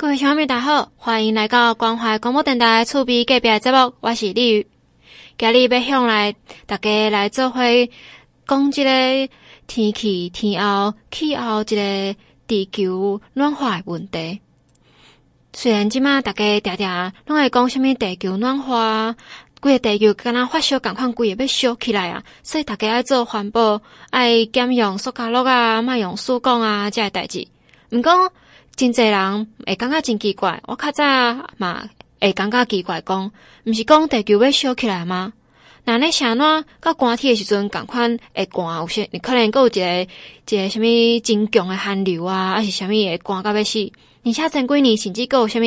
各位小朋友大家好，欢迎来到关怀广播电台厝边隔壁节目，我是丽宇。今日要向来大家来做伙讲一个天气、天候、气候一个地球暖化的问题。虽然即马大家常常拢会讲什么地球暖化，规个地球敢若发烧，共款规个要烧起来啊！所以大家爱做环保，爱减用塑胶袋啊，莫用塑胶啊，这个代志。毋过真侪人会感觉真奇怪，我较早嘛会感觉奇怪，讲毋是讲地球要烧起来吗？那咧啥呢？到寒天诶时阵，共款会寒，有些可能阁有一个一个啥物真强诶寒流啊，还是啥物会寒到要死？而且前几年甚至阁有啥物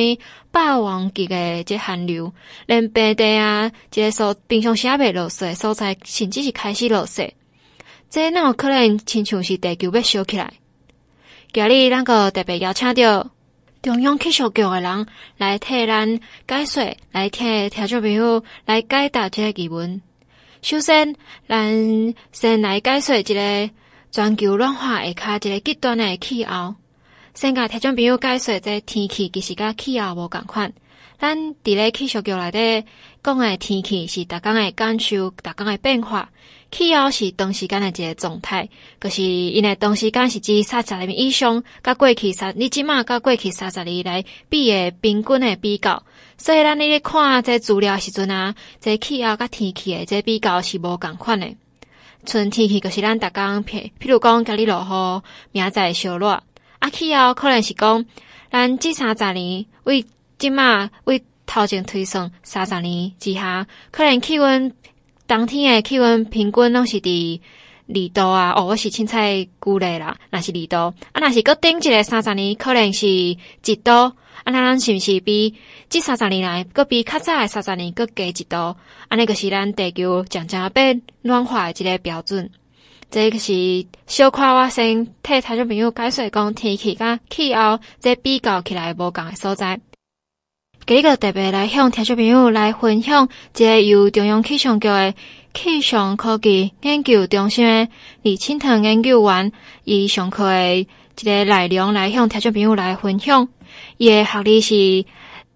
霸王级诶这寒流，连平地啊，一个所平常时也未落雪所在，甚至是开始落雪。这哪有可能亲像是地球要烧起来？今日咱个特别邀请到中央气象局的人来替咱解说，来替听众朋友来解答这个疑问。首先，咱先来解说一个全球暖化下卡一个极端诶气候。先甲听众朋友解说，这天气其实甲气候无共款。咱伫咧气象局内底讲诶天气是逐工诶感受，逐工诶变化。气候是长时间诶一个状态，就是因为长时间是指三十年以上，甲过去三，你即马甲过去三十年来比诶平均诶比较。所以咱你咧看这资料时阵啊，这气候甲天气诶这比较是无共款诶。春天气就是咱逐工譬譬如讲，今日落雨，明仔载烧热。啊，气候可能是讲，咱这三十年为即马为头前推算三十年之下，可能气温当天诶气温平均拢是伫二度啊，哦，我是凊彩估咧啦，若是二度，啊，若是搁顶一个三十年，可能是一度，啊，那咱是毋是比这三十年来搁比较早诶三十年搁加一度？安尼个是咱地球渐渐变暖化诶一个标准。这个是小夸我先替听众朋友解说讲天气甲气候，这比较起来无共诶所在。今个特别来向听众朋友来分享，一个由中央气象局的气象科技研究中心的李清腾研究员伊上课的一个内容来向听众朋友来分享。伊的学历是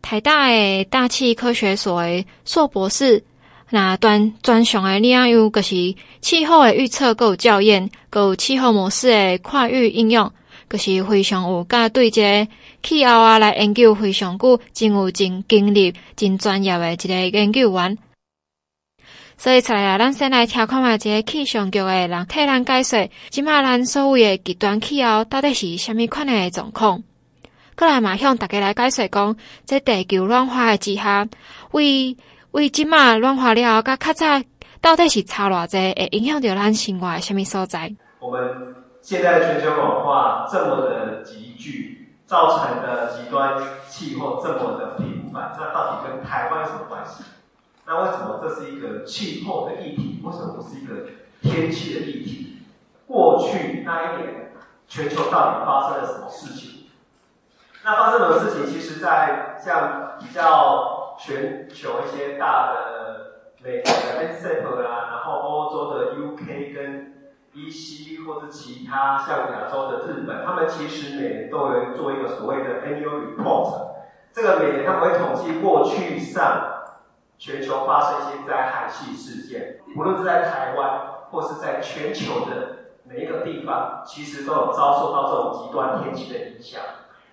台大的大气科学所的硕博士。那专专项诶领域，就是气候诶预测，搁有校验，搁有气候模式诶跨域应用，就是非常有甲对这个气候啊来研究非常久，真有真经历、真专业诶一个研究员。所以，出来啊，咱先来听看觅这个气象局诶人替咱解说，即马咱所谓诶极端气候到底是虾米款诶状况？过来嘛，向大家来解说讲，在地球暖化诶之下，为为即马暖化了后，甲较早到底是差偌济，会影响到咱生活诶虾米所在？我们现在的全球暖化这么的急剧，造成的极端气候这么的频繁，那到底跟台湾有什么关系？那为什么这是一个气候的议题？为什么不是一个天气的议题？过去那一年，全球到底发生了什么事情？那发生什么事情？其实，在像比较。全球一些大的美国的 NCEP 啊，然后欧洲的 UK 跟 EC 或者其他像亚洲的日本，他们其实每年都有做一个所谓的 Annual Report。这个每年他们会统计过去上全球发生一些灾害性事件，无论是在台湾或是在全球的每一个地方，其实都有遭受到这种极端天气的影响。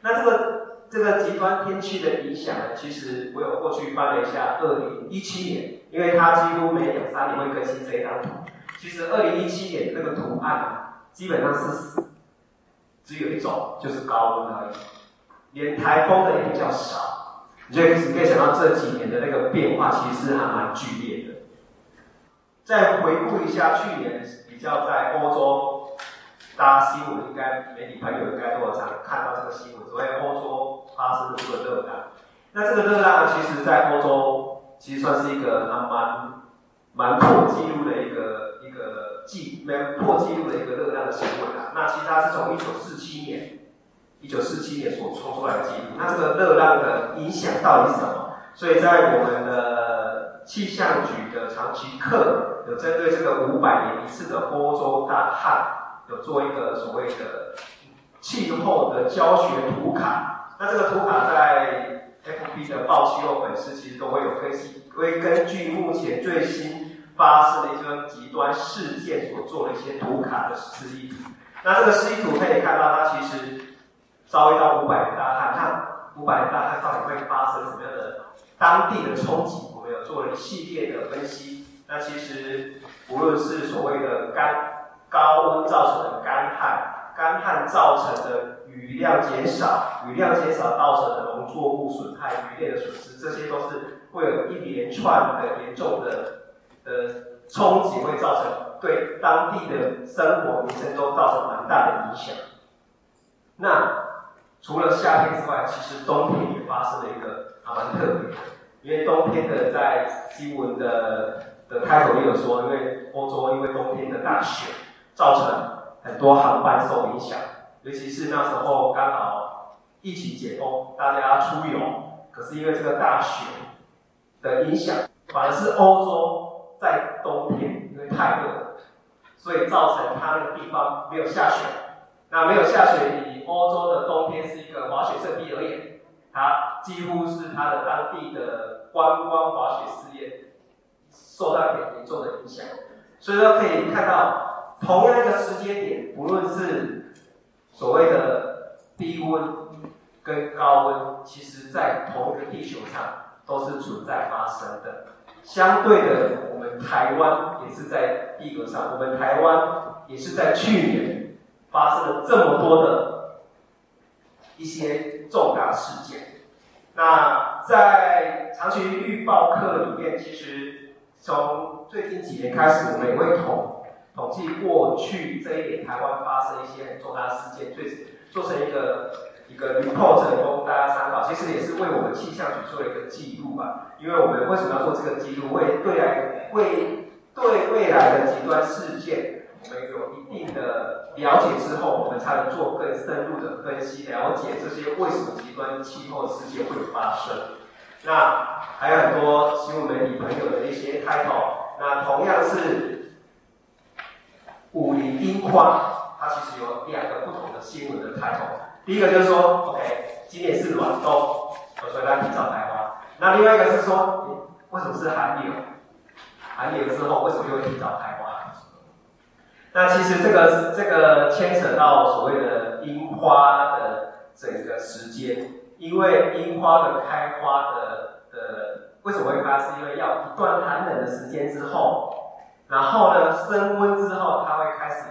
那这个。这个极端天气的影响呢，其实我有过去翻了一下，二零一七年，因为它几乎每两三年会更新这一张图。其实二零一七年那个图案基本上是只有一种，就是高温而已，连台风的也比较少。你就可以想到这几年的那个变化，其实还蛮剧烈的。再回顾一下去年比较在欧洲。大家新闻应该媒体朋友应该都有常看到这个新闻，所谓欧洲发生的这个热浪。那这个热浪其实，在欧洲其实算是一个还蛮蛮破纪录的一个记没破纪录的一个热量的新闻啊。那其实它是从一九四七年一九四七年所创出来的记录。那这个热浪的影响到底是什么？所以在我们的气象局的长期课有针对这个五百年一次的欧洲大旱。有做一个所谓的气候的教学图卡，那这个图卡在 FB 的报气候粉丝其实都会有分析，会根据目前最新发生的一些极端事件所做的一些图卡的示意图。那这个示意图可以看到，它其实遭遇到五百大旱，那五百大旱到底会发生什么样的当地的冲击？我们有做了一系列的分析。那其实无论是所谓的干高温造成的干旱，干旱造成的雨量减少，雨量减少造成的农作物损害、渔业的损失，这些都是会有一连串的严重的呃冲击，会造成对当地的生活民生都造成蛮大的影响。那除了夏天之外，其实冬天也发生了一个还蛮特别的，因为冬天的在新闻的。的开头也有说，因为欧洲因为冬天的大雪，造成很多航班受影响，尤其是那时候刚好疫情解封，大家出游，可是因为这个大雪的影响，反而是欧洲在冬天因为太热，所以造成它那个地方没有下雪。那没有下雪，以欧洲的冬天是一个滑雪胜地而言，它几乎是它的当地的观光滑雪事业。受到很严重的影响，所以说可以看到，同样一个时间点，不论是所谓的低温跟高温，其实在同一个地球上都是存在发生的。相对的，台湾也是在地球上，我们台湾也是在去年发生了这么多的一些重大事件。那在长期预报课里面，其实。从最近几年开始，我们也会统统计过去这一年台湾发生一些很重大事件，最做成一个一个 report 供大家参考。其实也是为我们气象局做一个记录吧。因为我们为什么要做这个记录？为对来为对未来的极端事件，我们有一定的了解之后，我们才能做更深入的分析，了解这些为什么极端气候事件会发生。那还有很多新闻媒体朋友的一些开头，那同样是武陵樱花，它其实有两个不同的新闻的开头。第一个就是说，OK，今年是暖冬，所以它提早开花。那另外一个是说，为什么是寒流？寒流之后为什么又会提早开花？那其实这个这个牵扯到所谓的樱花的整个时间。因为樱花的开花的的为什么会开？是因为要一段寒冷的时间之后，然后呢升温之后，它会开始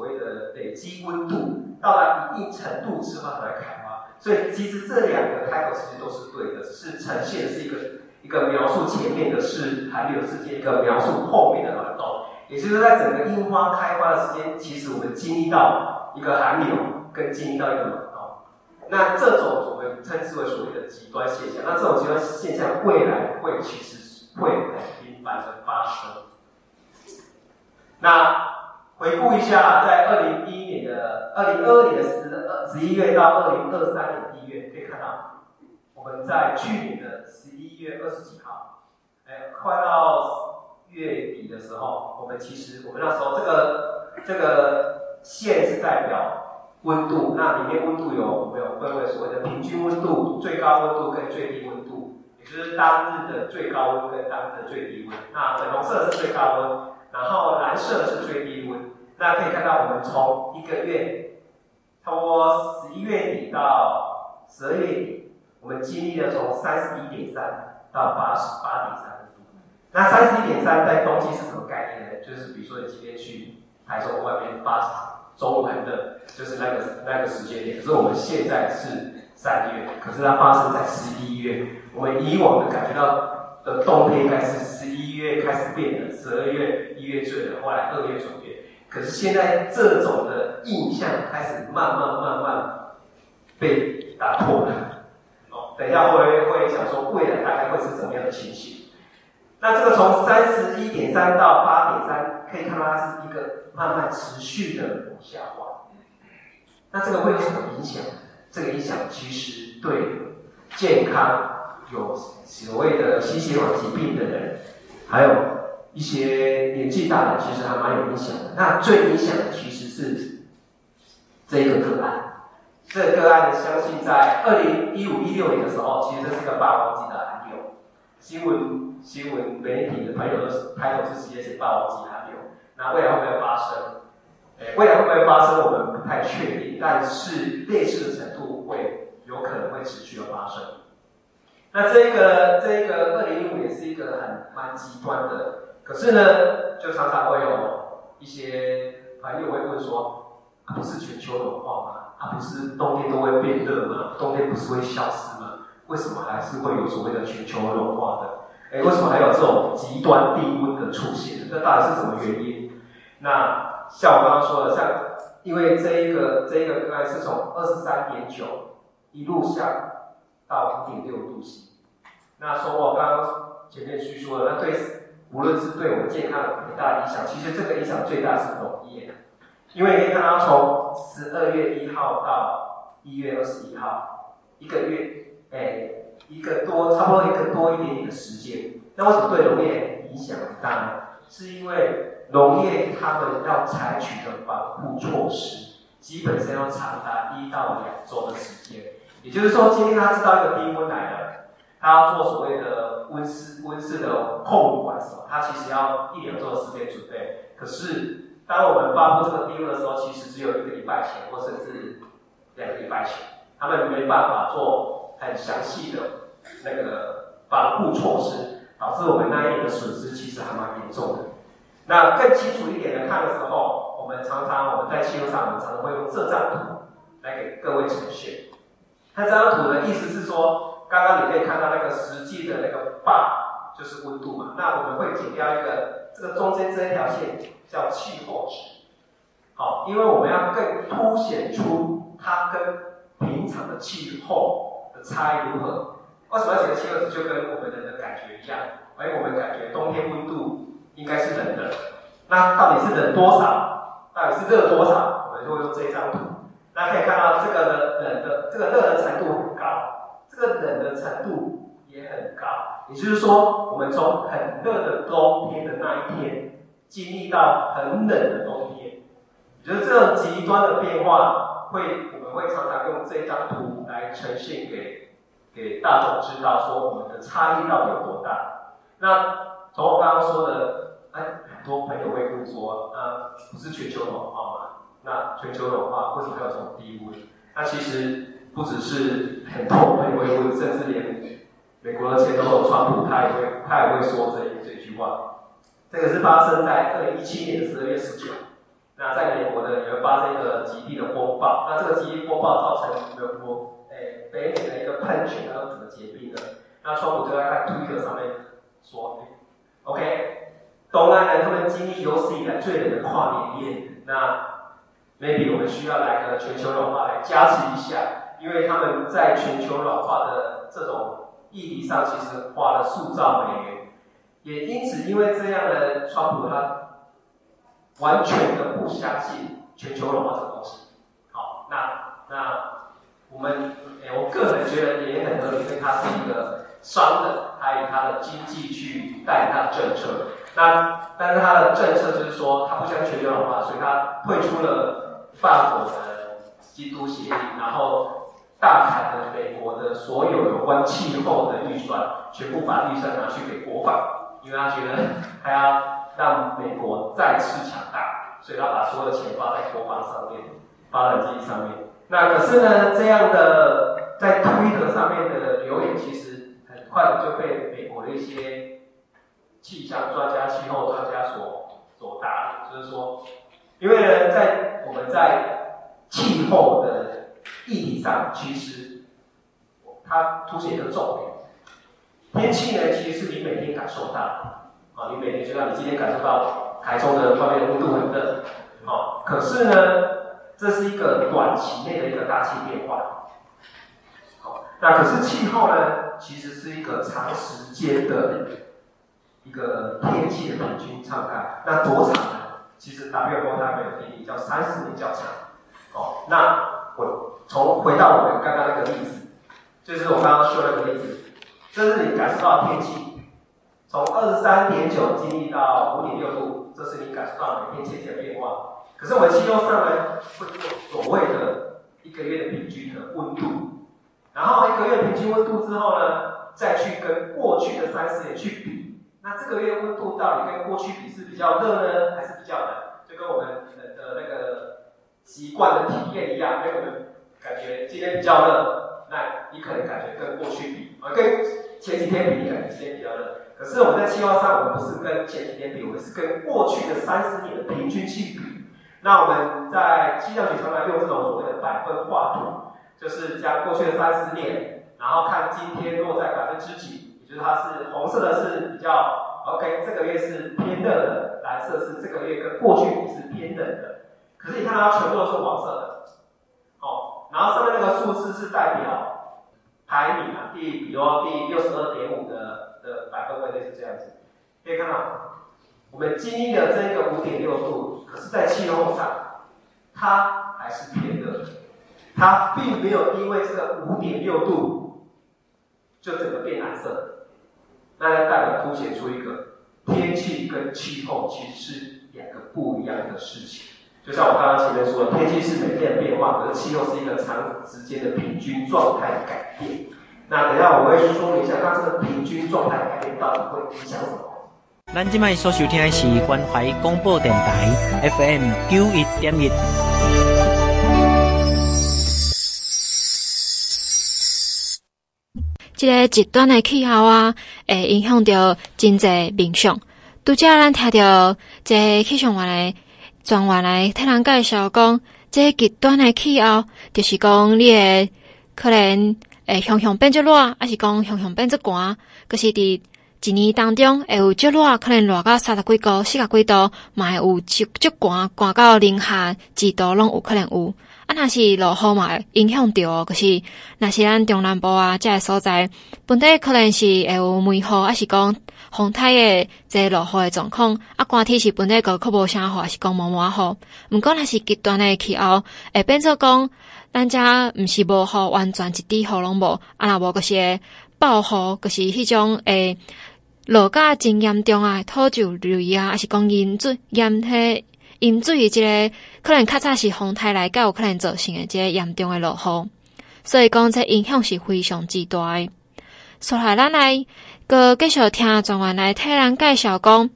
所谓的累积温度，到达一定程度之后才开花。所以其实这两个开口其实都是对的，只是呈现的是一个一个描述前面的是寒流时间，一个描述后面的暖冬。也就是在整个樱花开花的时间，其实我们经历到一个寒流，跟经历到一个暖冬。那这种我们称之为所谓的极端现象。那这种极端现象未来会其实会很频繁的发生。那回顾一下，在二零一一年的二零二二年的十二十一月到二零二三年的一月，可以看到我们在去年的十一月二十几号，哎，快到月底的时候，我们其实我们那时候这个这个线是代表。温度，那里面温度有我们有分为所谓的平均温度、最高温度跟最低温度，也就是当日的最高温跟当日的最低温。那粉红色是最高温，然后蓝色是最低温。那可以看到，我们从一个月，差不多十一月底到十二月底，我们经历了从三十一点三到八十八点三。那三十一点三在冬季是什么概念呢？就是比如说你今天去台中外面八。中午很冷，就是那个那个时间点。可是我们现在是三月，可是它发生在十一月。我们以往的感觉到的冬天应该是十一月开始变冷，十二月、一月最冷，后来二月转变。可是现在这种的印象开始慢慢慢慢被打破了。哦，等一下会会讲说未来大概会是怎么样的情形。那这个从三十一点三到八点三，可以看到它是一个慢慢持续的往下滑。那这个会有什么影响？这个影响其实对健康有所谓的心血管疾病的人，还有一些年纪大的，其实还蛮有影响的。那最影响的其实是这个个案，这个个案相信在二零一五一六年的时候，其实这是个霸王级的寒流。新闻新闻媒体的朋友都开头是直接是霸王级寒流。那未来会不会发生？诶，未来会不会发生？我们不太确定，但是类似的程度会有可能会持续的发生。那这个这个二零一五年是一个很蛮极端的，可是呢，就常常会有一些朋友会问说，啊，不是全球暖化吗？啊，不是冬天都会变热吗？冬天不是会消失吗？为什么还是会有所谓的全球暖化的？诶，为什么还有这种极端低温的出现？那到底是什么原因？那像我刚刚说的，像因为这一个这一个个案是从二十三点九一路下到五点六度 C，那从我刚刚前面叙述的，那对无论是对我们健康有很大影响，其实这个影响最大是农业。因为你可以看到，从十二月一号到一月二十一号，一个月，哎，一个多，差不多一个多一点点的时间。那为什么对农业影响很大呢？是因为农业他们要采取的防护措施，基本上要长达一到两周的时间。也就是说，今天他知道一个低温来了，他要做所谓的温室温室的控管什么，他其实要一两周的时间准备。可是当我们发布这个低温的时候，其实只有一个礼拜前，或甚至两个礼拜前，他们没办法做很详细的那个防护措施，导致我们那一年的损失其实还蛮严重的。那更清楚一点的看的时候，我们常常我们在气候上，我们常常会用这张图来给各位呈现。那这张图的意思是说，刚刚你可以看到那个实际的那个 bar 就是温度嘛，那我们会剪掉一个这个中间这一条线。叫气候值，好，因为我们要更凸显出它跟平常的气候的差异如何。为什么要写个气候值？就跟我们人的感觉一样，哎，我们感觉冬天温度应该是冷的，那到底是冷多少？到底是热多少？我们就会用这一张图。大家可以看到，这个的冷的这个热的程度，这冷的程度也很高。也就是说，我们从很热的冬天的那一天。经历到很冷的冬天，觉得这种极端的变化会，我们会常常用这张图来呈现给给大众知道，说我们的差异到底有多大。那从我刚刚说的，哎，很多朋友会问说，那，不是全球暖化吗？那全球暖化为什么还有这种低温？那其实不只是很多朋友会，甚至连美国的前总统川普他也会他也会说这这句话。这个是发生在二零一七年十二月十九。那在美国呢，也会发生一个极地的风暴。那这个极地风暴造成美国诶北美的一个喷泉，它都整个结冰的。那川普就在他推特上面说：“OK，东岸人他们经历有史以来最冷的跨年夜。那 maybe 我们需要来个全球暖化来加持一下，因为他们在全球暖化的这种议题上，其实花了数兆美元。”也因此，因为这样的川普他完全的不相信全球暖化这个东西。好，那那我们，诶，我个人觉得也很合理，因为他是一个商人，他以他的经济去带他的政策。那但是他的政策就是说，他不相信全球暖化，所以他退出了法国的京都协议，然后大砍了美国的所有有关气候的预算，全部把预算拿去给国防。因为他觉得他要让美国再次强大，所以他把所有的钱花在国防上面，发展经济上面。那可是呢，这样的在推特上面的留言，其实很快就被美国的一些气象专家、气候专家所所答，就是说，因为呢，在我们在气候的地理上，其实它凸显一个重点。天气呢，其实是你每天感受到，啊，你每天就像你今天感受到台中的外面的温度很热，啊，可是呢，这是一个短期内的一个大气变化，好，那可是气候呢，其实是一个长时间的一个天气的平均状态，那多长呢？其实 WMO 它没有定义，叫三十年较长，哦，那我从回到我们刚刚那个例子，就是我刚刚说那个例子。这是你感受到天气，从二十三点九经历到五点六度，这是你感受到每天天气的变化。可是我们气候上呢，会做所谓的一个月的平均的温度，然后一个月平均温度之后呢，再去跟过去的三十年去比，那这个月温度到底跟过去比是比较热呢，还是比较冷？就跟我们的的那个习惯的体验一样，因为我们感觉今天比较热，那你可能感觉跟过去比啊，跟前几天比，你感觉今天比较热。可是我们在气候上，我们不是跟前几天比，我们是跟过去的三十年的平均去比。那我们在气象局常常用这种所谓的百分画图，就是将过去的三十年，然后看今天落在百分之几，也就是它是红色的是比较 OK，这个月是偏热的，蓝色是这个月跟过去比是偏冷的。可是你看它全部都是黄色的，然后上面那个数字是代表排名啊，第比如第六十二点五的的百分位类是这样子，可以看到。我们经历了这个五点六度，可是，在气候上，它还是偏热，它并没有因为这个五点六度就整个变蓝色，那就代表凸显出一个天气跟气候其实是两个不一样的事情。就像我刚刚前面说的，天气是每天的变化，可是气候是一个长时间的平均状态改变。那等一下我会说明一下，那这个平均状态改变到底会影响什么？咱今麦所收听的是关怀广播电台 FM 九一点一。这个极端的气候啊，会影响到经济民生。拄则咱听到这个气象员的专员来替人介绍讲，这极端的气候就是讲你的可能会熊熊变作热，还是讲熊熊变作寒，可、是伫。一年当中会有足热，可能热到三十几度、四十几度，嘛会有足足寒，寒到零下几度拢有可能有。啊，若是落雨嘛，影响到，可是若是咱中南部啊，这个所在，本地可能是会有梅雨，还是讲风台的这落雨的状况。啊，寒天是本来个可无啥雨，是讲毛毛雨。毋过若是极端的气候，会变做讲，咱遮毋是无雨，完全一滴雨拢无。啊，若无个是暴雨，个是迄种诶。落甲真严重啊，土石流啊，还是讲淹水、淹迄淹水，即个可能较早是风台来较有可能造成的即个严重的落雨，所以讲这影响是非常之大的。所以咱来个继续听专员来替咱介绍讲，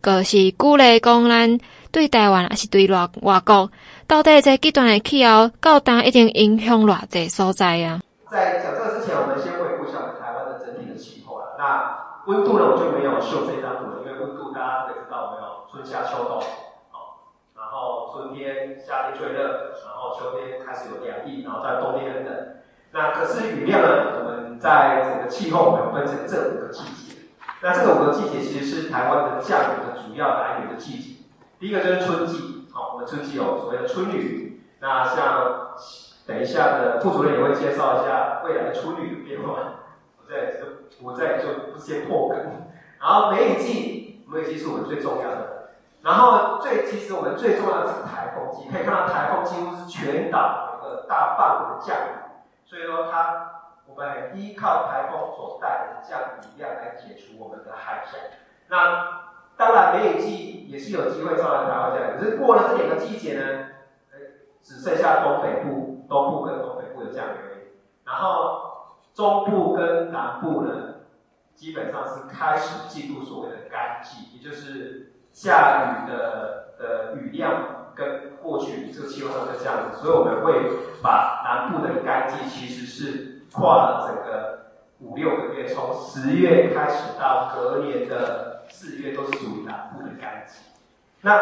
个是鼓励讲咱对台湾还是对外外国，到底这极端的气候，到当一定影响偌济所在啊？在讲这个之前，我们先回顾一下我们台湾的整体的气候啊。那温度呢，我就没有秀这张图了，因为温度大家都可以知道，我们有春夏秋冬，好，然后春天、夏天最热，然后秋天开始有凉意，然后在冬天很冷。那可是雨量呢？我们在整个气候，我们分成这五个季节。那这五个季节其实是台湾的降雨的主要来源的季节。第一个就是春季，好，我们春季有所谓的春雨。那像等一下的副主任也会介绍一下未来的春雨的变化。我在就。我在就不先破梗，然后梅雨季，梅雨季是我们最重要的。然后最其实我们最重要的是台风季，可以看到台风几乎是全岛有个大范围的降雨，所以说它我们依靠台风所带来的降雨量来解除我们的旱象。那当然梅雨季也是有机会造成台湾降雨，可是过了这两个季节呢，只剩下东北部、东部跟东北部的降雨。然后。中部跟南部呢，基本上是开始进入所谓的干季，也就是下雨的的雨量跟过去这个气候上是这样子，所以我们会把南部的干季其实是跨了整个五六个月，从十月开始到隔年的四月都是属于南部的干季。那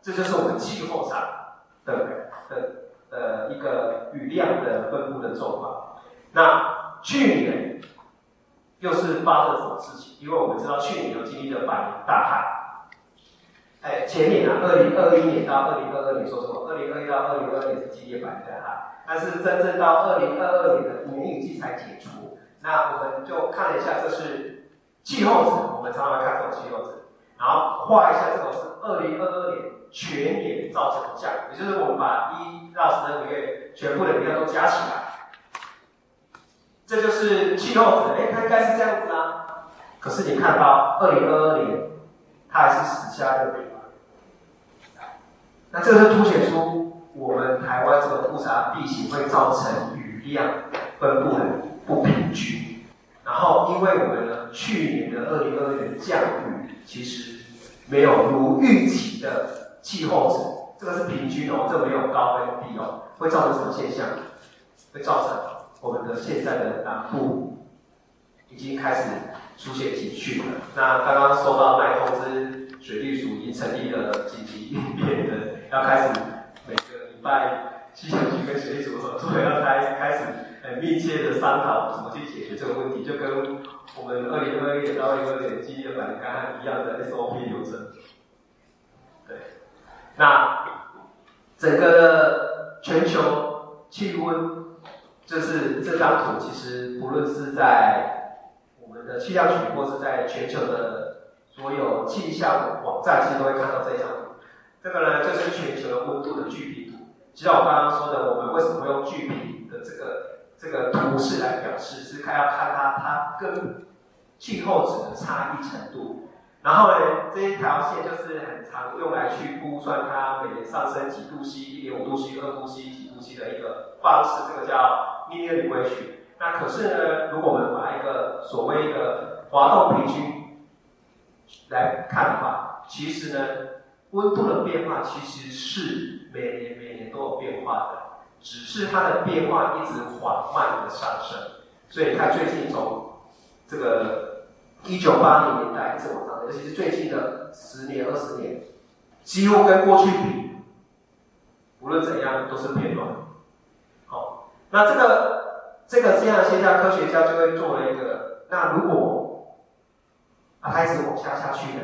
这就是我们气候上的的呃一个雨量的分布的状况。那去年又是发生了什么事情？因为我们知道去年有经历了百年大旱，哎，前年啊，二零二一年到二零二二年说什么？二零二一到二零二二年是经历百年大旱，但是真正到二零二二年的年雨季才解除。那我们就看了一下，这是气候值，我们常常看这种气候值，然后画一下这种是二零二二年全年造成的降雨，也就是我们把一到十二个月全部的雨量都加起来。这就是气候值，哎，它应该是这样子啊。可是你看到二零二二年，它还是史下的。那这个是凸显出我们台湾这个复杂地形会造成雨量分布很不平均。然后，因为我们呢去年的二零二二年降雨其实没有如预期的气候值，这个是平均哦，这没有高跟低哦，会造成什么现象？会造成我们的现在的南部已经开始出现警讯了。那刚刚收到那通知，水利署已经成立了紧急应变的，要开始每个礼拜气象局跟水利署合作，要开开始很密切的商讨怎么去解决这个问题，就跟我们二零二一年到二零二二年经历的反干旱一样的 SOP 流程。对，那整个全球气温。就是这张图，其实不论是在我们的气象局，或是在全球的所有气象网站，其实都会看到这张图。这个呢，就是全球的温度的巨平图。就像我刚刚说的，我们为什么用巨平的这个这个图示来表示，是看要看它它跟气候值的差异程度。然后呢，这一条线就是很常用来去估算它每年上升几度 C，一点五度 C、二度 C、几度 C 的一个方式，这个叫。mean equation，那可是呢，如果我们把一个所谓的滑动平均来看的话，其实呢，温度的变化其实是每年每年都有变化的，只是它的变化一直缓慢的上升。所以它，最近从这个一九八零年代一直往上，尤其是最近的十年、二十年，几乎跟过去比，无论怎样都是变暖。好那这个这个这样现象，科学家就会做了一个，那如果它一直往下下去呢？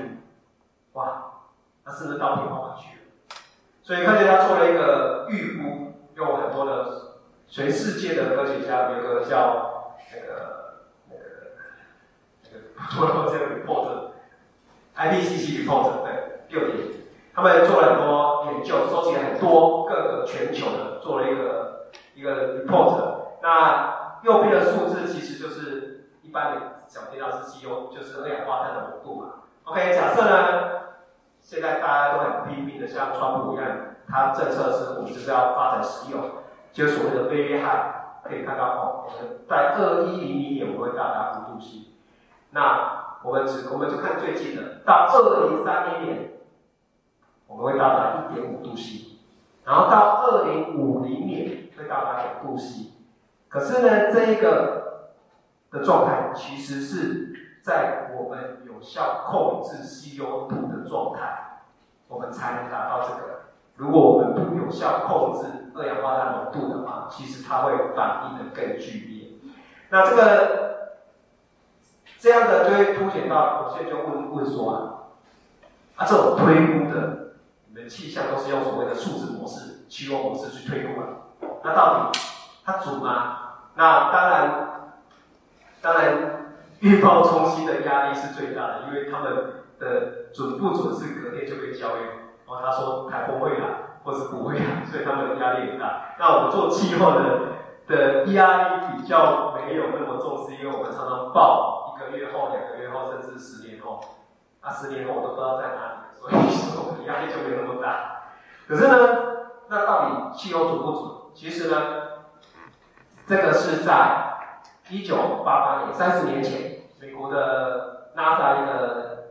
哇，那是不是到天花板去了？所以科学家做了一个预估，用很多的全世界的科学家，有一个叫那个那个那个 做了这个 report，IPCC report 对六点，他们做了很多研究，收集了很多各个全球的，做了一个。一个 report，那右边的数字其实就是一般的想听到是 CO，就是二氧化碳的浓度嘛。OK，假设呢，现在大家都很拼命的像川普一样，他政策是我们就是要发展石油，就所谓的 very high，可以看到哦，我们在二一零零年我们会到达五度 C，那我们只我们就看最近的，到二零三零年我们会到达一点五度 C，然后到二零五零年。会到达两度 C，可是呢，这一个的状态其实是在我们有效控制 CO2 的状态，我们才能达到这个。如果我们不有效控制二氧化碳浓度的话，其实它会反应的更剧烈。那这个这样的就会凸显到，我现在就问问说啊，啊这种推估的，你们气象都是用所谓的数字模式、气候模式去推估啊？那到底它准吗？那当然，当然预报中心的压力是最大的，因为他们的准不准是隔天就被教育。然后他说台风会来，或是不会来，所以他们的压力很大。那我们做气候的的压力比较没有那么重，是因为我们常常报一个月后、两个月后，甚至十年后。啊，十年后我都不知道在哪里，所以说我们压力就没有那么大。可是呢，那到底气候准不准？其实呢，这个是在一九八八年，三十年前，美国的 NASA 一个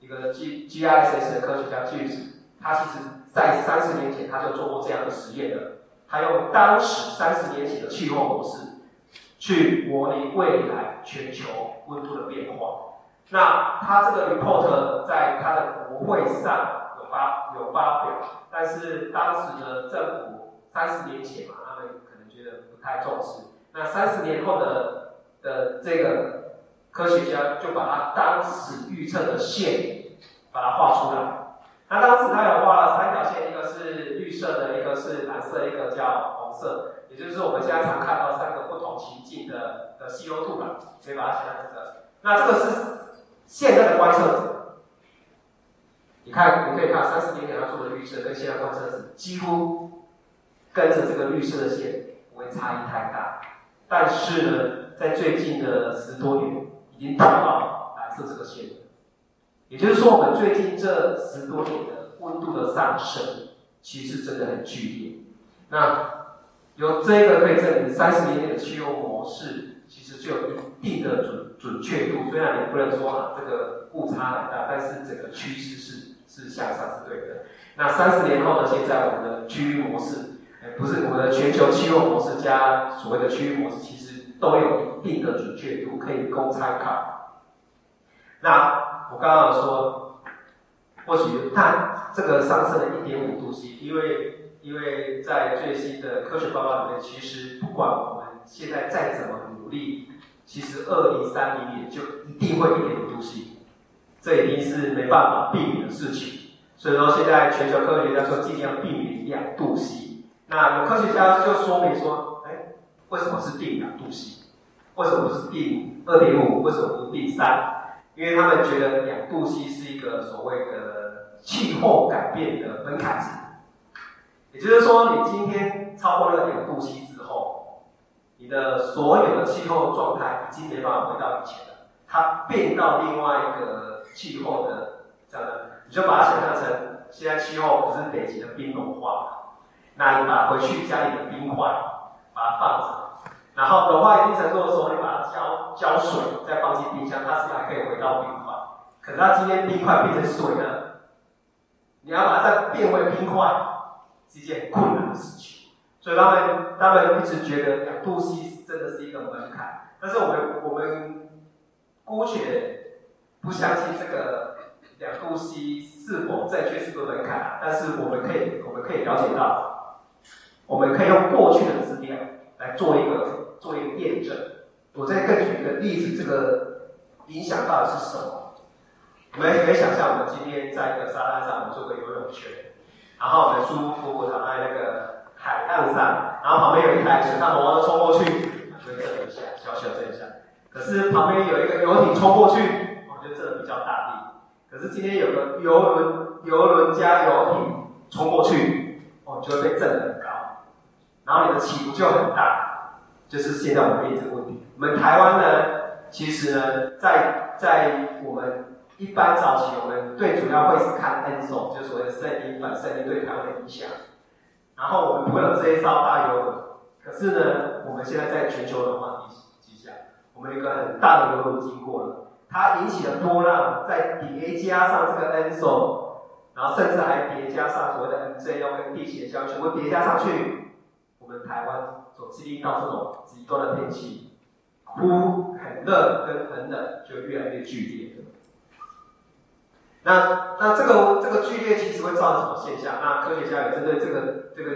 一个 G GISS 的科学家 James，他其实在三十年前他就做过这样的实验的。他用当时三十年前的气候模式，去模拟未来全球温度的变化。那他这个 report 在他的国会上有发有发表，但是当时的政府。三十年前嘛，他们可能觉得不太重视。那三十年后的的这个科学家就把他当时预测的线把它画出来。那当时他有画了三条线，一个是绿色的，一个是蓝色，一个叫红色，也就是我们现在常看到三个不同情境的的 CO2 吧，可以把它写在这个。那这个是现在的观测者，你看，你可以看三十年前他做的预测跟现在观测值几乎。跟着这个绿色的线不会差异太大，但是呢，在最近的十多年已经跳到蓝色这个线。也就是说，我们最近这十多年的温度的上升，其实真的很剧烈。那由这个可以证明，三十年内的气候模式其实就有一定的准准确度。虽然你不能说啊，这个误差很大，但是整个趋势是是向上是对的。那三十年后呢现在，我们的区域模式，不是我们的全球气候模式加所谓的区域模式，其实都有一定的准确度，可以供参考。那我刚刚说，或许它这个上升了一点五度 C，因为因为在最新的科学报告里面，其实不管我们现在再怎么努力，其实二零三零年就一定会一点五度 C，这已经是没办法避免的事情。所以说，现在全球科学家说尽量避免两度 C。那有科学家就说明说，哎，为什么是定两度 C？为什么不是定二点五？为什么不定三？因为他们觉得两度 C 是一个所谓的气候改变的门槛值。也就是说，你今天超过了两度 C 之后，你的所有的气候状态已经没办法回到以前了，它变到另外一个气候的这样的。你就把它想象成，现在气候不是北极的冰融化嘛？那你把回去家里的冰块，把它放着，然后融化一定程度的时候，你把它浇浇水，再放进冰箱，它是还可以回到冰块。可是它今天冰块变成水了，你要把它再变回冰块，是一件困难的事情。所以他们他们一直觉得两度 C 真的是一个门槛，但是我们我们姑且不相信这个。两度 C 是否正确是个门槛，但是我们可以我们可以了解到，我们可以用过去的资料来做一个做一个验证。我再更举一个例子，这个影响到底是什么？我们可以想象，我们今天在一个沙滩上，我们做个游泳圈，然后我们舒舒服服躺在那个海岸上，然后旁边有一台水上摩托冲过去，就震一下，小小震一下。可是旁边有一个游艇冲过去，我觉得震的比较大力。可是今天有个游轮、游轮加游艇冲过去，哦，就会被震得很高，然后你的起伏就很大，就是现在我们面临这个问题。我们台湾呢，其实呢，在在我们一般早期，我们最主要会是看 N 索就是所谓的圣婴反圣婴对台湾的影响。然后我们会有这一艘大游轮，可是呢，我们现在在全球暖化之下，我们有一个很大的游轮经过了。它引起了波浪，再叠加上这个 N 索然后甚至还叠加上所谓的 MJO 跟地形的交全部叠加上去，台湾所经历到这种极端的天气，忽很热跟很冷就越来越剧烈。那那这个这个剧烈其实会造成什么现象？那科学家也针对这个这个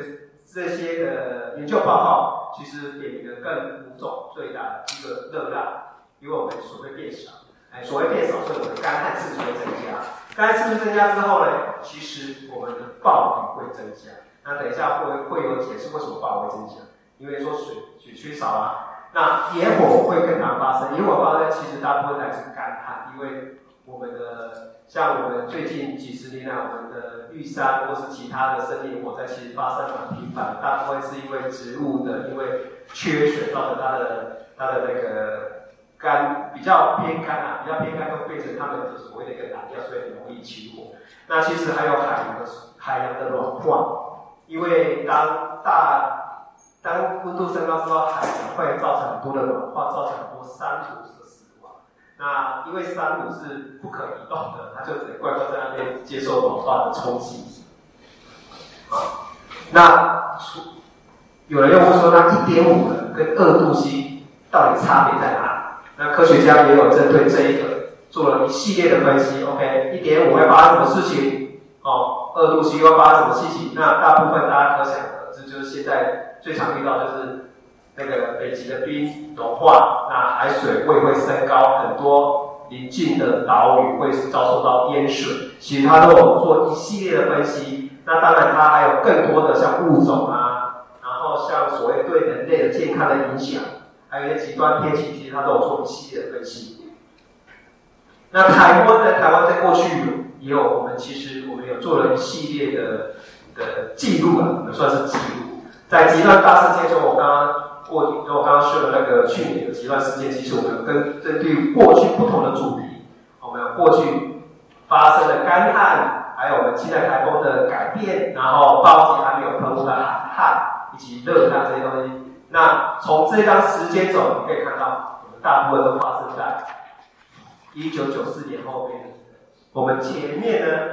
这些的研究报告，其实点名了更五种最大的一个热浪，因为我们水会变少。哎所谓变少，所以我们的干旱次数会增加。干旱次数增加之后呢，其实我们的暴雨会增加。那等一下会会有解释为什么暴雨会增加，因为说水水缺少啊。那野火会更难发生，野火发生其实大部分来自干旱，因为我们的像我们最近几十年来，我们的玉山或是其他的森林火灾其实发生蛮频繁，大部分是因为植物的因为缺水造成它的它的那个。干比较偏干啊，比较偏干会变成它们的所谓的一个燃料，所以容易起火。那其实还有海洋的海洋的暖化，因为当大当温度升高之后，海洋会造成很多的暖化，造成很多珊瑚的死亡。那因为珊瑚是不可移动的，它就只能乖乖在那边接受暖化的冲击。啊，那有人又会说，那一点五呢跟二度 C 到底差别在哪里？那科学家也有针对这一个做了一系列的分析。OK，一点五会发生什么事情？哦，二度 C 会发生什么事情？那大部分大家可想而知，就是现在最常遇到就是那个北极的冰融化，那海水位会升高，很多邻近的岛屿会遭受到淹水。其实他都有做一系列的分析。那当然，它还有更多的像物种啊，然后像所谓对人类的健康的影响。还有一些极端天气，其实它都有做一系列的分析。那台湾呢？台湾在过去也有，我们其实我们有做了一系列的的记录啊，也算是记录。在极端大事件中，我刚刚过，我刚刚说的那个去年的极端事件，其实我们跟针对过去不同的主题，我们过去发生的干旱，还有我们期待台风的改变，然后暴风还没有喷雾的旱。以及热浪这些东西。那从这张时间轴，你可以看到，我们大部分都发生在一九九四年后面。我们前面呢，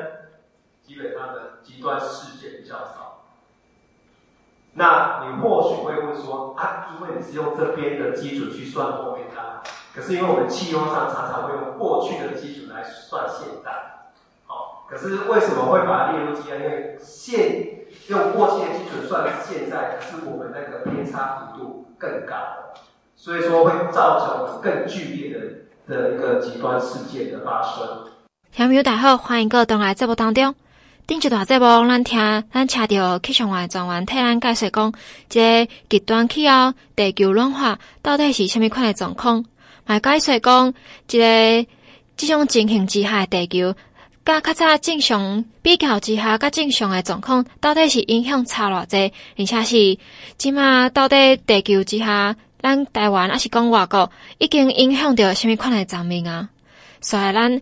基本上的极端事件比较少。那你或许会问说，啊，因为你是用这边的基准去算后面的，可是因为我们气候上常常会用过去的基准来算现在，好，可是为什么会把它列入基准？因为现用过去的基准算现在，可是我们那个偏差幅度更高，所以说会造成更剧烈的的一个极端事件的发生。听众大家好，欢迎各位登来节目当中。顶一段节目，咱听咱请到气象员专员替咱解释讲，这个极端气候、地球暖化到底是虾米款的状况？来解释讲，这个这种情形之下，地球甲较早正常比较之下，甲正常的状况到底是影响差偌济？而且是即马到底地球之下，咱台湾还是讲外国，已经影响到虾米款的层面啊？所以咱。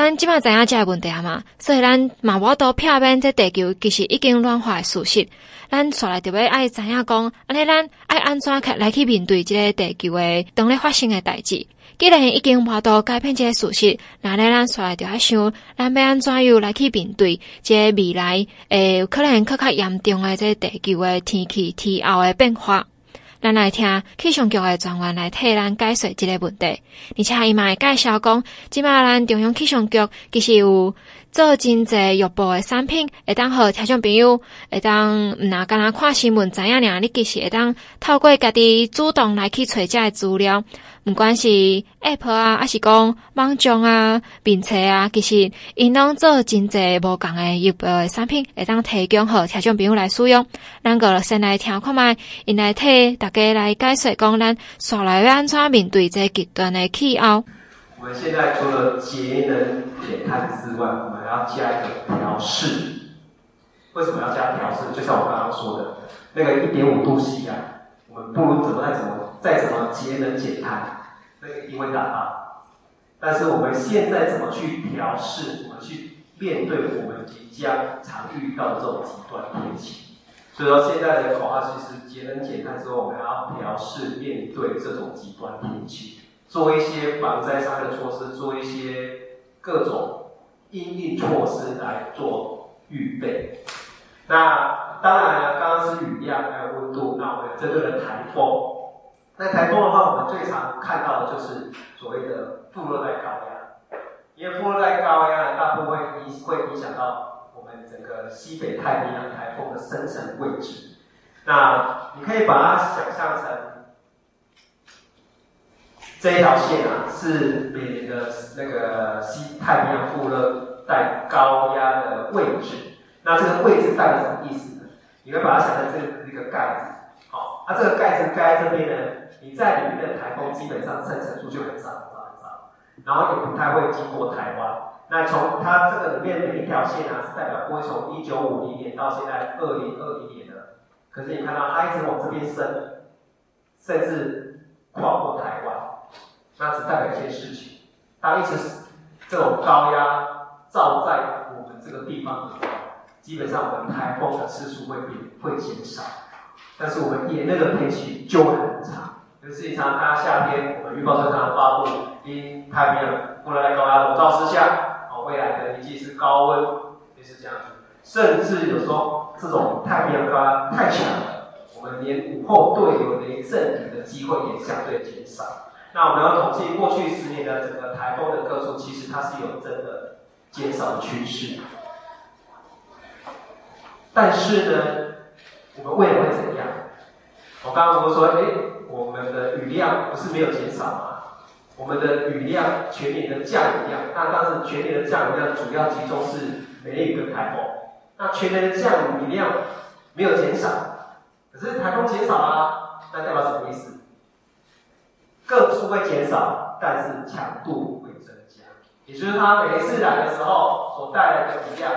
咱即马知影即个问题啊嘛，所以咱嘛无多片面，这地球其实已经暖化的事实。咱出来特别爱知影讲，安尼咱爱安怎来来去面对即个地球的当咧发生的代志。既然已经无多改变即个事实，那咧咱出来就要想，咱要安怎样来去面对即个未来诶可能较较严重诶，即个地球诶天气气候的变化。咱来听气象局的专员来替咱解说即个问题，而且伊嘛会介绍讲，即马咱中央气象局其实有做真侪预报的产品，会当互听众朋友会当毋若干若看新闻知影尔，你其实会当透过家己主动来去找这个资料。不管是 App 啊，还是讲网站啊、并且啊，其实因拢做真侪无共的预报的产品，会当提供互听众朋友来使用。咱个先来听看觅，因来替大家来解说讲，咱煞来要安怎面对这极端的气候。我们现在除了节能减碳之外，我们还要加一个调试。为什么要加调试？就像我刚刚说的，那个一点五度 C 啊，我们不如怎么再怎么再怎么节能减碳。那个一定会达到，但是我们现在怎么去调试？我们去面对我们即将常遇到的这种极端天气？所以说，现在的口号其实节能减碳之后，我们还要调试面对这种极端天气，做一些防灾上的措施，做一些各种应应措施来做预备。那当然了，刚刚是雨量还有温度，那我们针对了台风。那台风的话，我们最常看到的就是所谓的副热带高压，因为副热带高压呢，大部分影会影响到我们整个西北太平洋台风的生成位置。那你可以把它想象成这一条线啊，是每年的那个西太平洋副热带高压的位置。那这个位置代表什么意思呢？你会把它想成这个一个盖子，好，那这个盖子盖在这边呢？你在里面的台风基本上生成数就很少很少很少，然后也不太会经过台湾。那从它这个里面每一条线啊，是代表不会从一九五零年到现在二零二一年的。可是你看到它一直往这边伸，甚至跨过台，那只代表一件事情：当一直这种高压罩在我们这个地方的时候，基本上我们台风的次数会变会减少，但是我们炎热的天气就会很长。实际上，大家夏天我们预报正常发布，因太平洋副热带高压笼罩之下，哦，未来的一季是高温，也是这样子。甚至有时候这种太平洋高压太强了，我们连午后对流雷阵雨的机会也相对减少。那我们要统计过去十年的整个台风的个数，其实它是有真的减少的趋势。但是呢，我们未来会怎样？我刚刚不是说，哎。我们的雨量不是没有减少吗？我们的雨量全年的降雨量，那当时全年的降雨量主要集中是梅雨跟台风。那全年的降雨量没有减少，可是台风减少啊，那代表什么意思？个数会减少，但是强度会增加，也就是它每一次来的时候所带来的雨量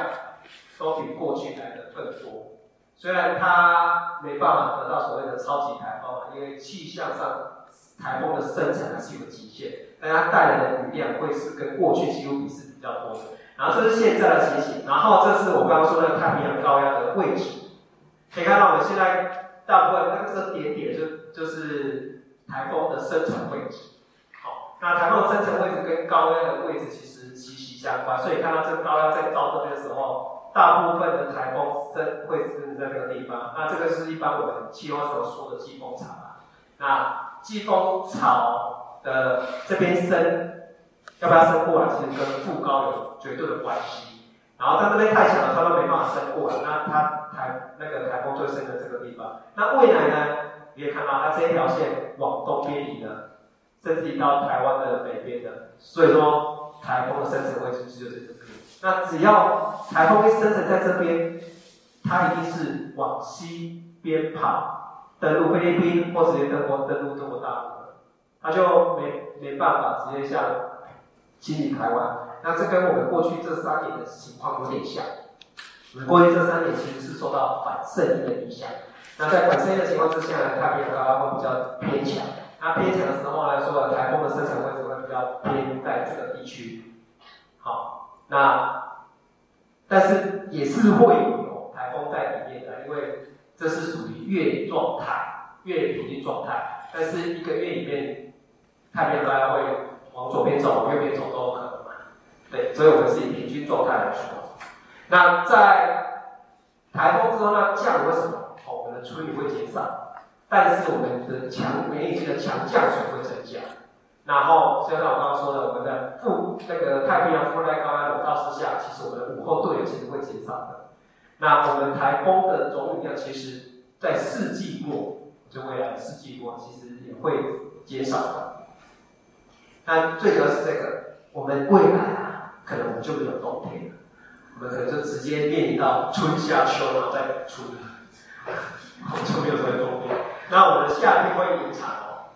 都比过去来的更多。虽然它没办法得到所谓的超级台风，因为气象上台风的生成还是有极限，但它带来的雨量会是跟过去几乎比是比较多的。然后这是现在的情形，然后这是我刚刚说的太平洋高压的位置，可以看到我们现在大部分那个这个点点就就是台风的生成位置。好，那台风的生成位置跟高压的位置其实息息相关，所以看到这个高压在到这边的时候，大部分的台风生会生在这个地方。那这个是一般我们气候所说的季风槽啊。那季风槽的这边生要不要生过来，其实跟副高有绝对的关系。然后它这边太强了，它都没办法升过来，那它台那个台风就升在这个地方。那未来呢，你可以看到它这一条线往东边移的，甚至移到台湾的北边的。所以说，台风的生成位置就是这边。那只要台风一生成在这边，它一定是往西边跑，登陆菲律宾或直接登陆登陆中国大陆的，它就没没办法直接向侵袭台湾。那这跟我们过去这三年的情况有点像。我们过去这三年其实是受到反圣婴的影响。那在反圣婴的情况之下呢，太平洋高压会比较偏强。那偏强的时候呢，说台风的生成位置会比较偏在这个地区。好，那但是也是会有台风在里面的，因为这是属于月状态、月平均状态。但是一个月里面，太平洋高压会往左边走、往右边走都有可能嘛。对，所以我们是以平均状态来说。那在台风之后呢，降雨为什么？春雨会减少，但是我们的强免雨季的强降水会增加。然后，就像我刚刚说的，我们的副那个太平洋副热带高压笼罩之下，其实我们的午后对流其实会减少的。那我们台风的总雨量，其实在四季末，就未来四季末，其实也会减少的。那最主要是这个，我们未来啊。可能我们就没有冬天了，我们可能就直接面临到春夏秋，然后再春了，就没有这个冬天。那我们的夏天会延长哦，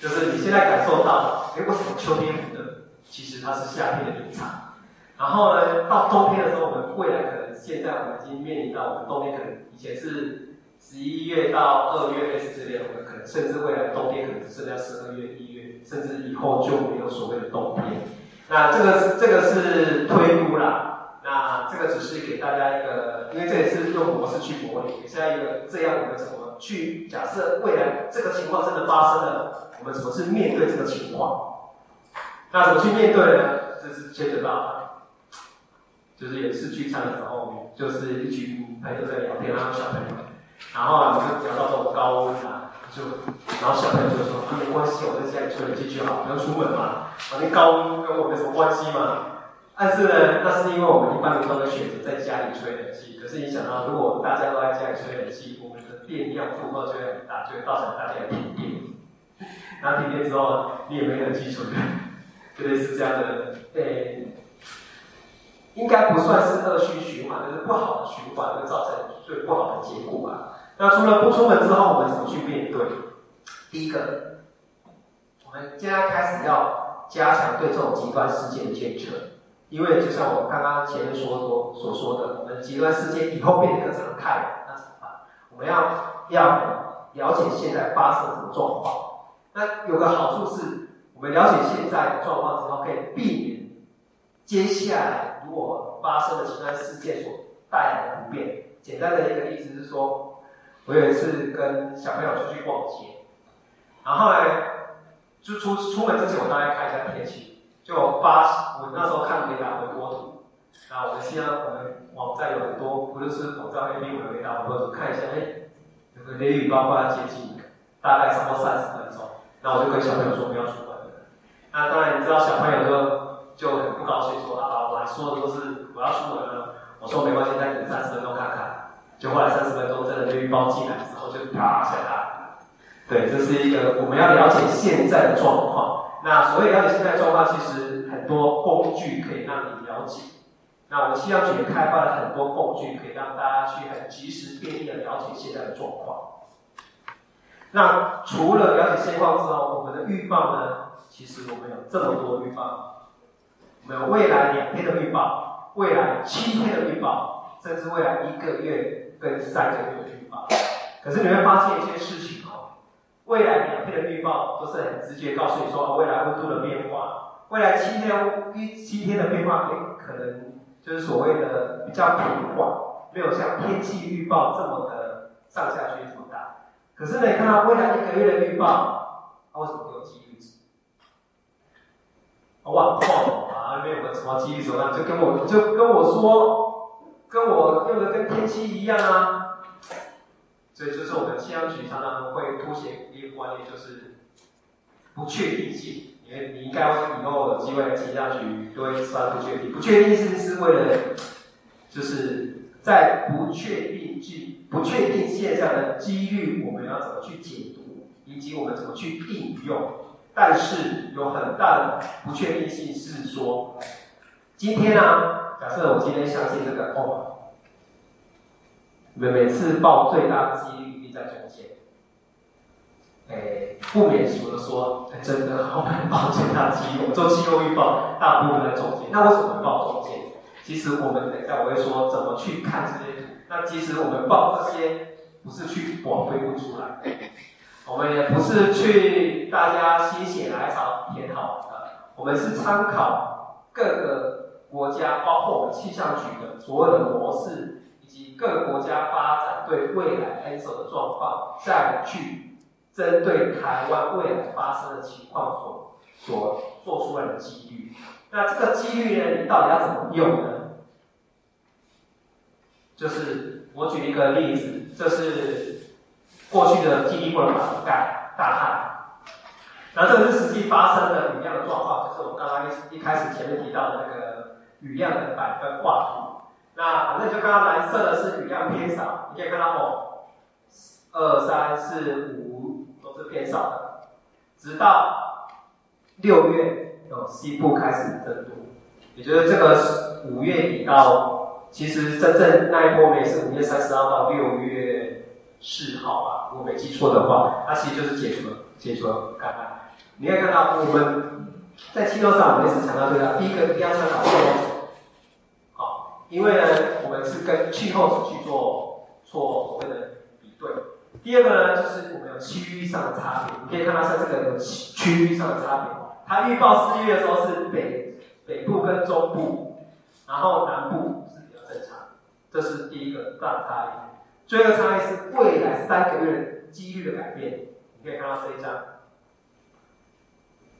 就是你现在感受到，哎，为什么秋天很热？其实它是夏天的延长。然后呢，到冬天的时候，我们未来可能现在我们已经面临到，我们冬天可能以前是十一月到二月类似之类，我们可能甚至未来冬天可能只剩下十二月、一月，甚至以后就没有所谓的冬天。那这个是这个是推估啦，那这个只是给大家一个，因为这也是用模式去模拟，现在一个这样我们怎么去假设未来这个情况真的发生了，我们怎么去面对这个情况？那怎么去面对呢？这是牵扯到，就是有一次聚餐的时候，就是一群朋友在聊天，然后小朋友，然后啊我们就聊到这种高温啊。就，然后小朋友就说：“啊，没关系，我在家里吹冷气就好，不用出门嘛。反正高温跟我没什么关系嘛。但是呢，那是因为我们一般人都会选择在家里吹冷气。可是你想到，如果大家都在家里吹冷气，我们的电量负荷就会很大，就会造成大家停电。然后停电之后，你也没冷气吹，就类似这样的。诶，应该不算是恶性循环，就是不好的循环，会造成最不好的结果吧。”那除了不出门之后，我们怎么去面对？第一个，我们现在开始要加强对这种极端事件的监测，因为就像我刚刚前面说说所说的，我们极端事件以后变得更常态，那怎么办？我们要要了解现在发生什么状况。那有个好处是，我们了解现在的状况之后，可以避免接下来如果发生的极端事件所带来的不便。简单的一个例子是说。我有一次跟小朋友出去逛街，然后呢，就出出门之前，我大概看一下天气，就发我那时候看雷达回波图，那，我们现在我们网站有很多，不就是网站那边有雷达回波图，看一下，哎，那个雷雨报告要接近，大概超过三十分钟，那我就跟小朋友说不要出门。那当然你知道小朋友就就很不高兴，说啊，我还说的都是我要出门了，我说没关系，再等三十分钟看看。就后来三十分钟，真的雷雨包进来之后就啪下大。对，这是一个我们要了解现在的状况。那所谓了解现在状况，其实很多工具可以让你了解。那我们气象局也开发了很多工具，可以让大家去很及时、便利的了解现在的状况。那除了了解现况之后，我们的预报呢？其实我们有这么多预报，我们有未来两天的预报，未来七天的预报，甚至未来一个月。跟三个月的预报，可是你会发现一些事情，未来两天的预报都是很直接告诉你说，未来温度的变化，未来七天一七天的变化，诶，可能就是所谓的比较平缓，没有像天气预报这么的上下区这么大。可是呢，你看到未来一个月的预报，它为什么给我几率值？我往后啊，没有个什么几率手段，就跟我就跟我说，跟我用的跟天气一样啊。所以就是我们气象局常常会凸显一个观念，就是不确定性。因为你应该以后有机会气象局，都会知道不确定。不确定性是为了，就是在不确定性、不确定现象的几率，我们要怎么去解读，以及我们怎么去应用。但是有很大的不确定性是说，今天呢、假设我今天相信这个哦，每每次报最大的几率一定在中间。哎，不免俗的说，真的好难报最大几率。我做气候预报，大部分在中间。那为什么会报中间？其实我们等一下我会说怎么去看这些图。那其实我们报这些不是去广推不出来，我们也不是去大家心血来潮填好的，我们是参考各个国家，包括我们气象局的所有的模式，及各个国家发展对未来 ENSO 的状况，再去。针对台湾未来发生的情况所所做出来的几率，那这个几率呢，你到底要怎么用呢？就是我举一个例子，这是过去的基地不能覆盖大旱，那这个是实际发生的雨量的状况，就是我刚刚一一开始前面提到的那个雨量的百分画图。那反正就看到蓝色的是雨量偏少，你可以看到哦，二三四五都。是偏少的，直到六月，有西部开始增多，也就是这个五月底到，其实真正那一波梅是五月三十号到六月四号吧，如果没记错的话，它其实就是解除了解除了干旱。你可以看到我们在气候上，我们一直强调对的，第一个一定要参考，因为呢，我们是跟气候值去做做所谓的比对。第二个呢，就是我们有区域上的差别，你可以看到像这个有区域上的差别。它预报四月的时候是北北部跟中部，然后南部是比较正常，这是第一个大的差异。最后个差异是未来三个月几率的改变，你可以看到这一张。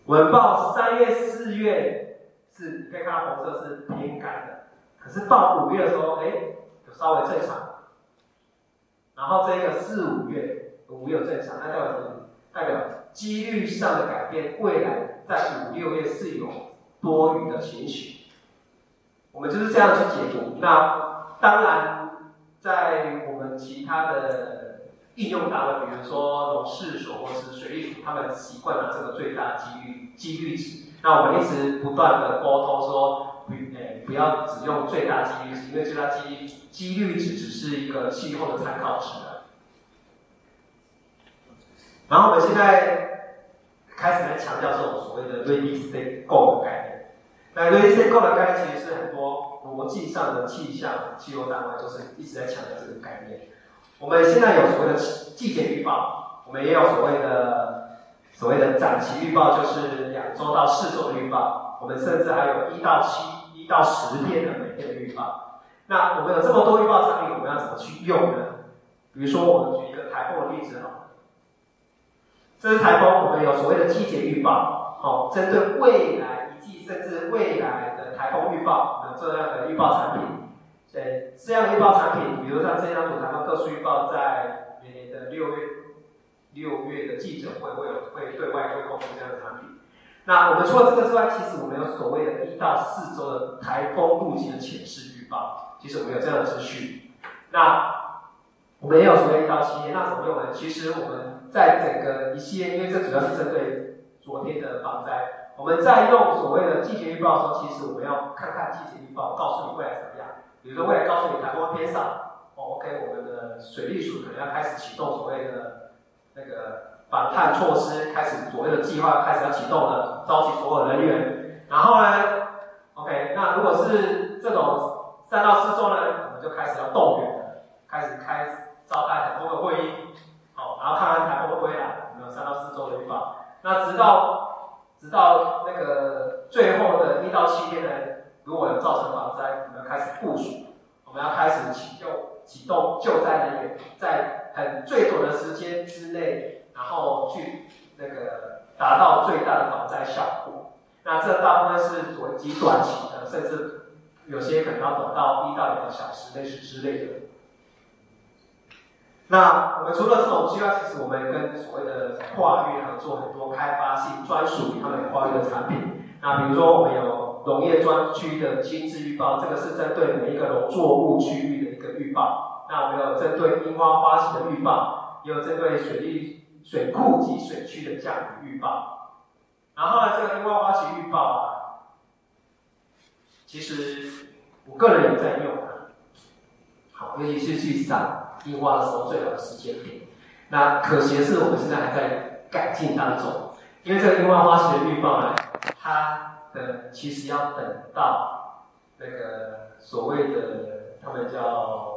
文报三月、四月是，你可以看到红色是偏干的，可是到五月的时候，哎，就稍微正常。然后这个四五月五月正常，那代表什么？代表几率上的改变，未来在五六月是有多余的情绪。我们就是这样去解读。那当然，在我们其他的应用单位，比如说农试所或是水利署，他们习惯了这个最大几率几率值。那我们一直不断的沟通说。不，诶，不要只用最大几率值，因为最大几率几率值只是一个气候的参考值。然后我们现在开始来强调这种所谓的 ready set go 的概念。那 ready set go 的概念其实是很多逻辑上的气象气候单位都是一直在强调这个概念。我们现在有所谓的季节预报，我们也有所谓的所谓的展期预报，就是两周到四周的预报。我们甚至还有一到七、一到十天的每天的预报。那我们有这么多预报产品，我们要怎么去用呢？比如说，我们举一个台风的例子哈。这是台风，我们有所谓的季节预报，好，针对未来一季甚至未来的台风预报，有这样的预报产品。对，这样的预报产品，比如像这张图，台风特殊预报，在每年的六月六月的记者会会有会对外会公布这样的产品。那我们除了这个之外，其实我们有所谓的一到四周的台风路径的潜势预报，其实我们有这样的资讯。那我们也有所谓一到七天，那怎么用呢？其实我们在整个一系列，因为这主要是针对昨天的防灾，我们在用所谓的季节预报的时候，其实我们要看看季节预报告诉你未来怎么样。比如说未来告诉你台风偏少，哦，OK，我们的水利署可能要开始启动所谓的那个。防旱措施开始，所谓的计划开始要启动了，召集所有人员。然后呢，OK，那如果是这种三到四周呢，我们就开始要动员了，开始开召开很多的会议，好，然后看看台风会不会来，我们有三到四周的预报。那直到直到那个最后的一到七天呢，如果有造成防灾，我们要开始部署，我们要开始启动启动救灾人员在。很最短的时间之内，然后去那个达到最大的防灾效果。那这大部分是属于极短期的，甚至有些可能要等到一到两个小时类似之类的。那我们除了这种之外，其实我们跟所谓的跨域合作很多开发性专属于他们跨域的产品。那比如说我们有农业专区的精致预报，这个是针对每一个农作物区域的一个预报。那我们有针对樱花花期的预报，也有针对水利水库及水区的降雨预报。然后呢，这个樱花花期预报啊，其实我个人也在用啊。好，尤其是去赏。樱花的时候最好的时间点，那可惜的是我们现在还在改进当中，因为这个樱花花期的预报呢，它的其实要等到那个所谓的他们叫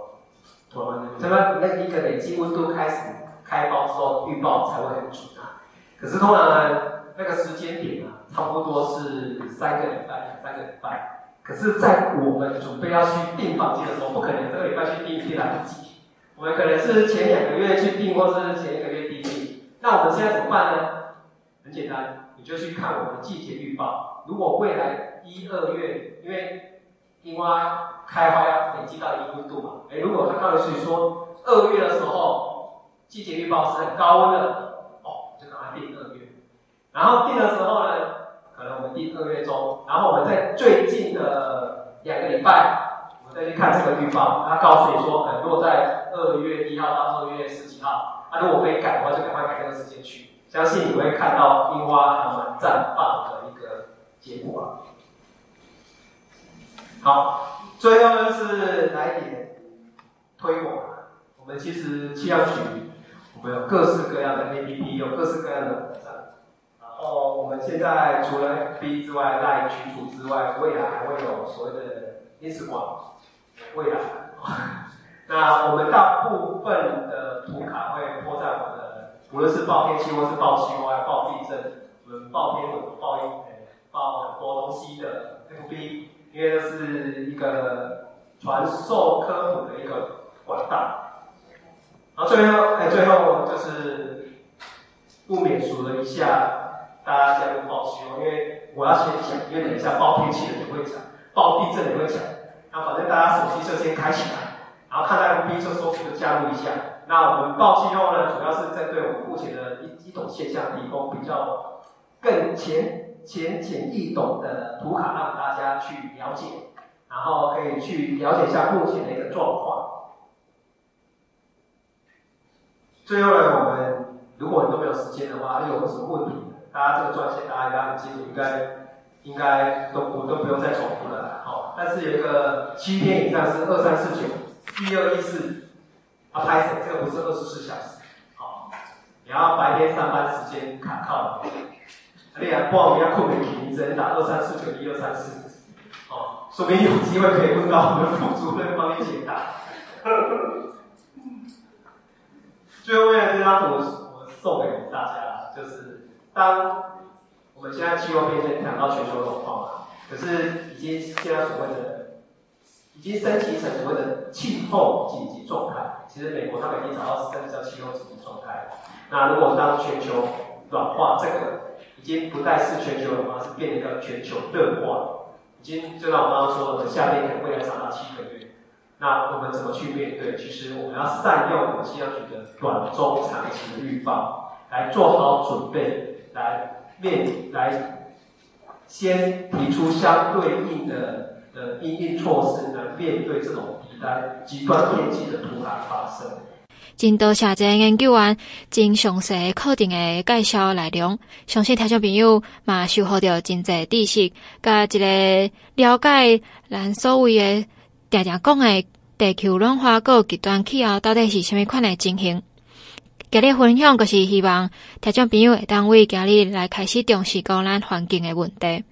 什么？那一个累积温度开始开包之后，预报才会很准啊。可是通常呢，那个时间点啊，差不多是三个礼拜，三个礼拜。可是，在我们准备要去订房间的时候，不可能这个礼拜去订，订来不及。我们可能是前两个月去订，或是前一个月订。那我们现在怎么办呢？很简单，你就去看我们的季节预报。如果未来一二月，因为樱花开花要累积到一定温度嘛，哎，如果他告诉你说二月的时候季节预报是很高温的，哦，就赶快定二月。然后定的时候呢，可能我们定二月中，然后我们在最近的两个礼拜。我们再去看这个预报，他告诉你说，呃，如果在二月一号到二月十几号，那、如果可以改的话，就赶快改这个时间去。相信你会看到樱花还蛮绽放的一个结果。好，最后呢是来一点推广。我们其实气象局，我们有各式各样的 APP，有各式各样的网站。然后我们现在除了 FB 之外，赖群组之外，未来还会有所谓的 Instagram。未来，那我们大部分的图卡会播在我们的，无论是报天气或是报气候、报地震，我们报天文、报一、报很多东西的 FB，因为这是一个传授科普的一个管道。然后最后，哎，最后就是不免数了。一下，大家加入报气候，因为我要先讲，因为等一下报天气的也会讲，报地震也会讲。那反正大家手机就先开起来，然后看到 FB 就搜索加入一下。那我们报气候呢，主要是针对我们目前的一一种现象，提供比较更前浅显易懂的图卡，让大家去了解，然后可以去了解一下目前的一个状况。最后呢，我们如果你都没有时间的话，有什么问题，大家这个专线大家应该很清楚，应该。应该都我都不用再重复了，好。但是有一个七天以上是二三四九一二一四，啊，拍摄这个不是二十四小时，好。你要白天上班时间卡靠，你还报名要扣点题，只能打二三四九一二三四，哦，说不定有机会可以问到我们副主任帮你解答。最后为了这张图，我送给大家，就是当。我们现在气候变迁谈到全球暖化嘛，可是已经现在所谓的已经升级成所谓的气候紧急状态。其实美国他们已经找到升级叫气候紧急状态。那如果当全球暖化这个已经不再是全球暖化，是变成一个全球热化，已经就像我刚刚说的，我们夏天可能未来长达七个月。那我们怎么去面对？其实我们要善用我们气象局的短中长期的预报，来做好准备，来。面来先提出相对应的的应应措施来面对这种极端极端天气的突然发生。真多谢这研究员真详细课程的介绍内容，相信听众朋友嘛收获着真侪知识，甲一个了解咱所谓的常常讲的地球暖化个极端气候到底是虾米款的情形。今日分享就是希望听众朋友会当为今日来开始重视讲咱环境的问题，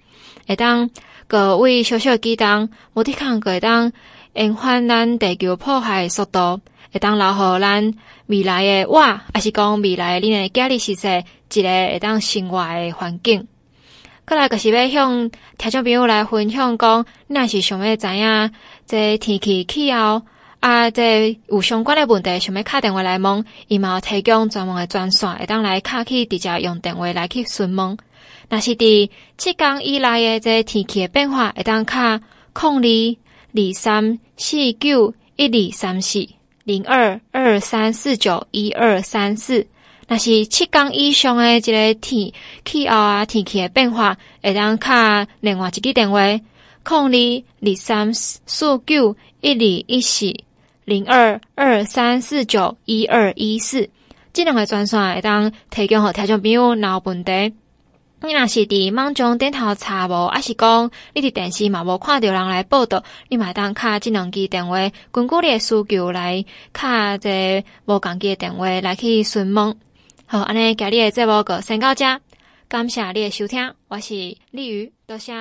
会当各位小小举动，无抵抗会当延缓咱地球破坏的速度，会当留互咱未来的我，抑是讲未来恁的家里是说一个会当生活的环境。过来就是要向听众朋友来分享讲，恁若是想要知影这天气气候。啊，这有相关的问题，想要敲电话来问，伊嘛有提供专门的专线，会当来敲去直接用电话来去询问。若是伫七天以内的这天气的变化，会当敲空二二三四九一二三四零二二三四九一二三四。若是七天以上的一个天气候啊，天气的变化，会当敲另外一支电话空二二三四九一二一四。零二二三四九一二一四，这两个专线会当提供互听众朋友，若有问题，你若是伫网上点头查无，抑是讲你伫电视嘛无看着人来报道，你嘛会当敲即两支电话，根据你诶需求来敲者无共机诶电话来去询问。好，安尼今日诶节目就先到遮，感谢你诶收听，我是丽宇，多谢。